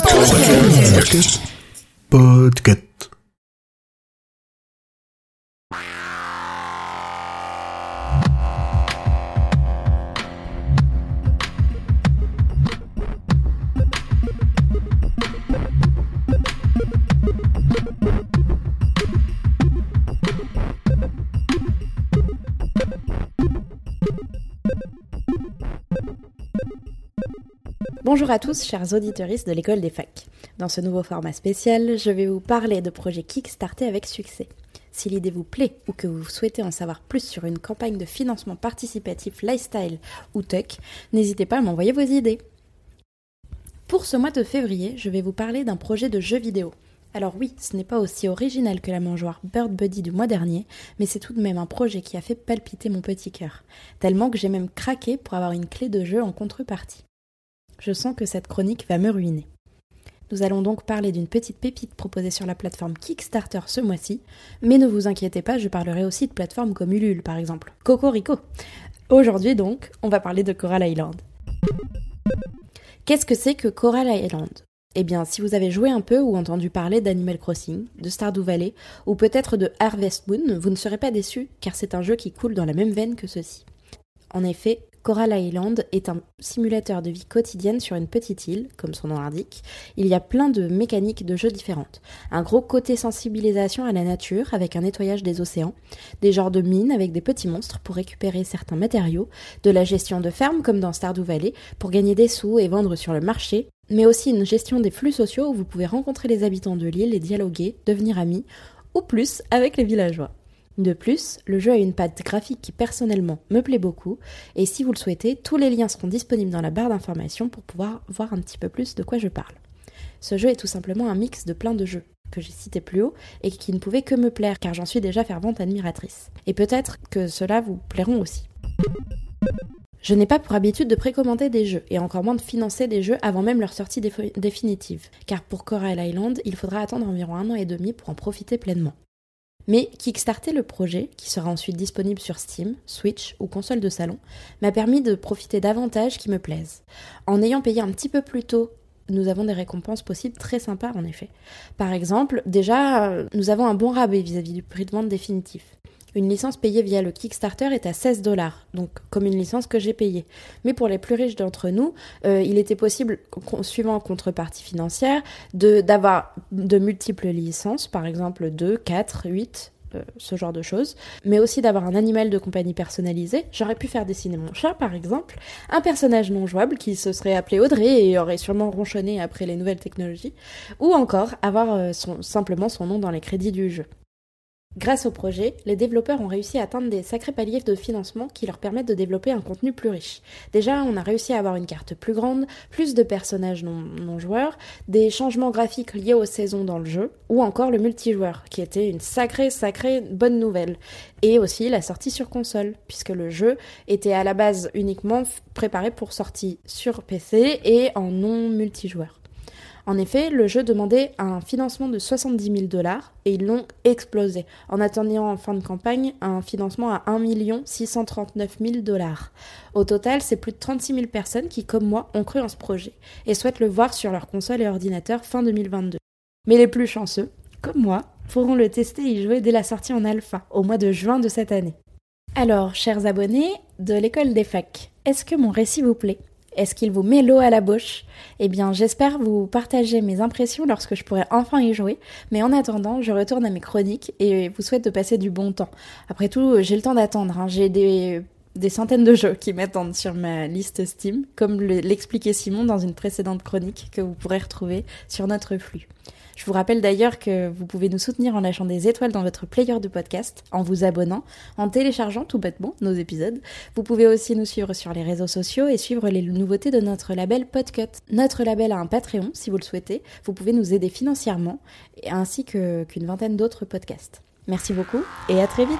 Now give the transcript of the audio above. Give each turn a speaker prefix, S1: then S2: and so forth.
S1: Podcast. Podcast.
S2: Bonjour à tous, chers auditeurs de l'école des facs. Dans ce nouveau format spécial, je vais vous parler de projets Kickstarter avec succès. Si l'idée vous plaît ou que vous souhaitez en savoir plus sur une campagne de financement participatif lifestyle ou tech, n'hésitez pas à m'envoyer vos idées. Pour ce mois de février, je vais vous parler d'un projet de jeu vidéo. Alors oui, ce n'est pas aussi original que la mangeoire Bird Buddy du mois dernier, mais c'est tout de même un projet qui a fait palpiter mon petit cœur, tellement que j'ai même craqué pour avoir une clé de jeu en contrepartie je sens que cette chronique va me ruiner. Nous allons donc parler d'une petite pépite proposée sur la plateforme Kickstarter ce mois-ci, mais ne vous inquiétez pas, je parlerai aussi de plateformes comme Ulule par exemple. Cocorico Aujourd'hui donc, on va parler de Coral Island. Qu'est-ce que c'est que Coral Island? Eh bien, si vous avez joué un peu ou entendu parler d'Animal Crossing, de Stardew Valley, ou peut-être de Harvest Moon, vous ne serez pas déçus, car c'est un jeu qui coule dans la même veine que ceci. En effet, Coral Island est un simulateur de vie quotidienne sur une petite île, comme son nom l'indique. Il y a plein de mécaniques de jeu différentes. Un gros côté sensibilisation à la nature avec un nettoyage des océans, des genres de mines avec des petits monstres pour récupérer certains matériaux, de la gestion de ferme comme dans Stardew Valley pour gagner des sous et vendre sur le marché, mais aussi une gestion des flux sociaux où vous pouvez rencontrer les habitants de l'île et dialoguer, devenir amis, ou plus avec les villageois. De plus, le jeu a une patte graphique qui personnellement me plaît beaucoup, et si vous le souhaitez, tous les liens seront disponibles dans la barre d'informations pour pouvoir voir un petit peu plus de quoi je parle. Ce jeu est tout simplement un mix de plein de jeux que j'ai cités plus haut et qui ne pouvaient que me plaire car j'en suis déjà fervente admiratrice. Et peut-être que cela vous plairont aussi. Je n'ai pas pour habitude de précommander des jeux, et encore moins de financer des jeux avant même leur sortie définitive, car pour Coral Island, il faudra attendre environ un an et demi pour en profiter pleinement. Mais kickstarter le projet, qui sera ensuite disponible sur Steam, Switch ou console de salon, m'a permis de profiter d'avantages qui me plaisent. En ayant payé un petit peu plus tôt nous avons des récompenses possibles très sympas en effet. Par exemple, déjà, nous avons un bon rabais vis-à-vis du prix de vente définitif. Une licence payée via le Kickstarter est à 16 dollars, donc comme une licence que j'ai payée. Mais pour les plus riches d'entre nous, euh, il était possible, suivant contrepartie financière, d'avoir de, multiples licences, par exemple 2, 4, 8, ce genre de choses, mais aussi d'avoir un animal de compagnie personnalisé. J'aurais pu faire dessiner mon chat, par exemple, un personnage non jouable qui se serait appelé Audrey et aurait sûrement ronchonné après les nouvelles technologies, ou encore avoir euh, simplement son nom dans les crédits du jeu. Grâce au projet, les développeurs ont réussi à atteindre des sacrés paliers de financement qui leur permettent de développer un contenu plus riche. Déjà, on a réussi à avoir une carte plus grande, plus de personnages non, joueurs, des changements graphiques liés aux saisons dans le jeu, ou encore le multijoueur, qui était une sacrée, sacrée bonne nouvelle. Et aussi la sortie sur console, puisque le jeu était à la base uniquement préparé pour sortie sur PC et en non multijoueur. En effet, le jeu demandait un financement de 70 000 dollars et ils l'ont explosé, en attendant en fin de campagne un financement à 1 639 000 dollars. Au total, c'est plus de 36 000 personnes qui, comme moi, ont cru en ce projet et souhaitent le voir sur leur console et ordinateur fin 2022. Mais les plus chanceux, comme moi, pourront le tester et y jouer dès la sortie en alpha, au mois de juin de cette année. Alors, chers abonnés de l'école des facs, est-ce que mon récit vous plaît? Est-ce qu'il vous met l'eau à la bouche? Eh bien, j'espère vous partager mes impressions lorsque je pourrai enfin y jouer. Mais en attendant, je retourne à mes chroniques et vous souhaite de passer du bon temps. Après tout, j'ai le temps d'attendre. Hein. J'ai des, des centaines de jeux qui m'attendent sur ma liste Steam, comme l'expliquait Simon dans une précédente chronique que vous pourrez retrouver sur notre flux. Je vous rappelle d'ailleurs que vous pouvez nous soutenir en lâchant des étoiles dans votre player de podcast, en vous abonnant, en téléchargeant tout bêtement nos épisodes. Vous pouvez aussi nous suivre sur les réseaux sociaux et suivre les nouveautés de notre label Podcut. Notre label a un Patreon, si vous le souhaitez. Vous pouvez nous aider financièrement, ainsi qu'une vingtaine d'autres podcasts. Merci beaucoup et à très vite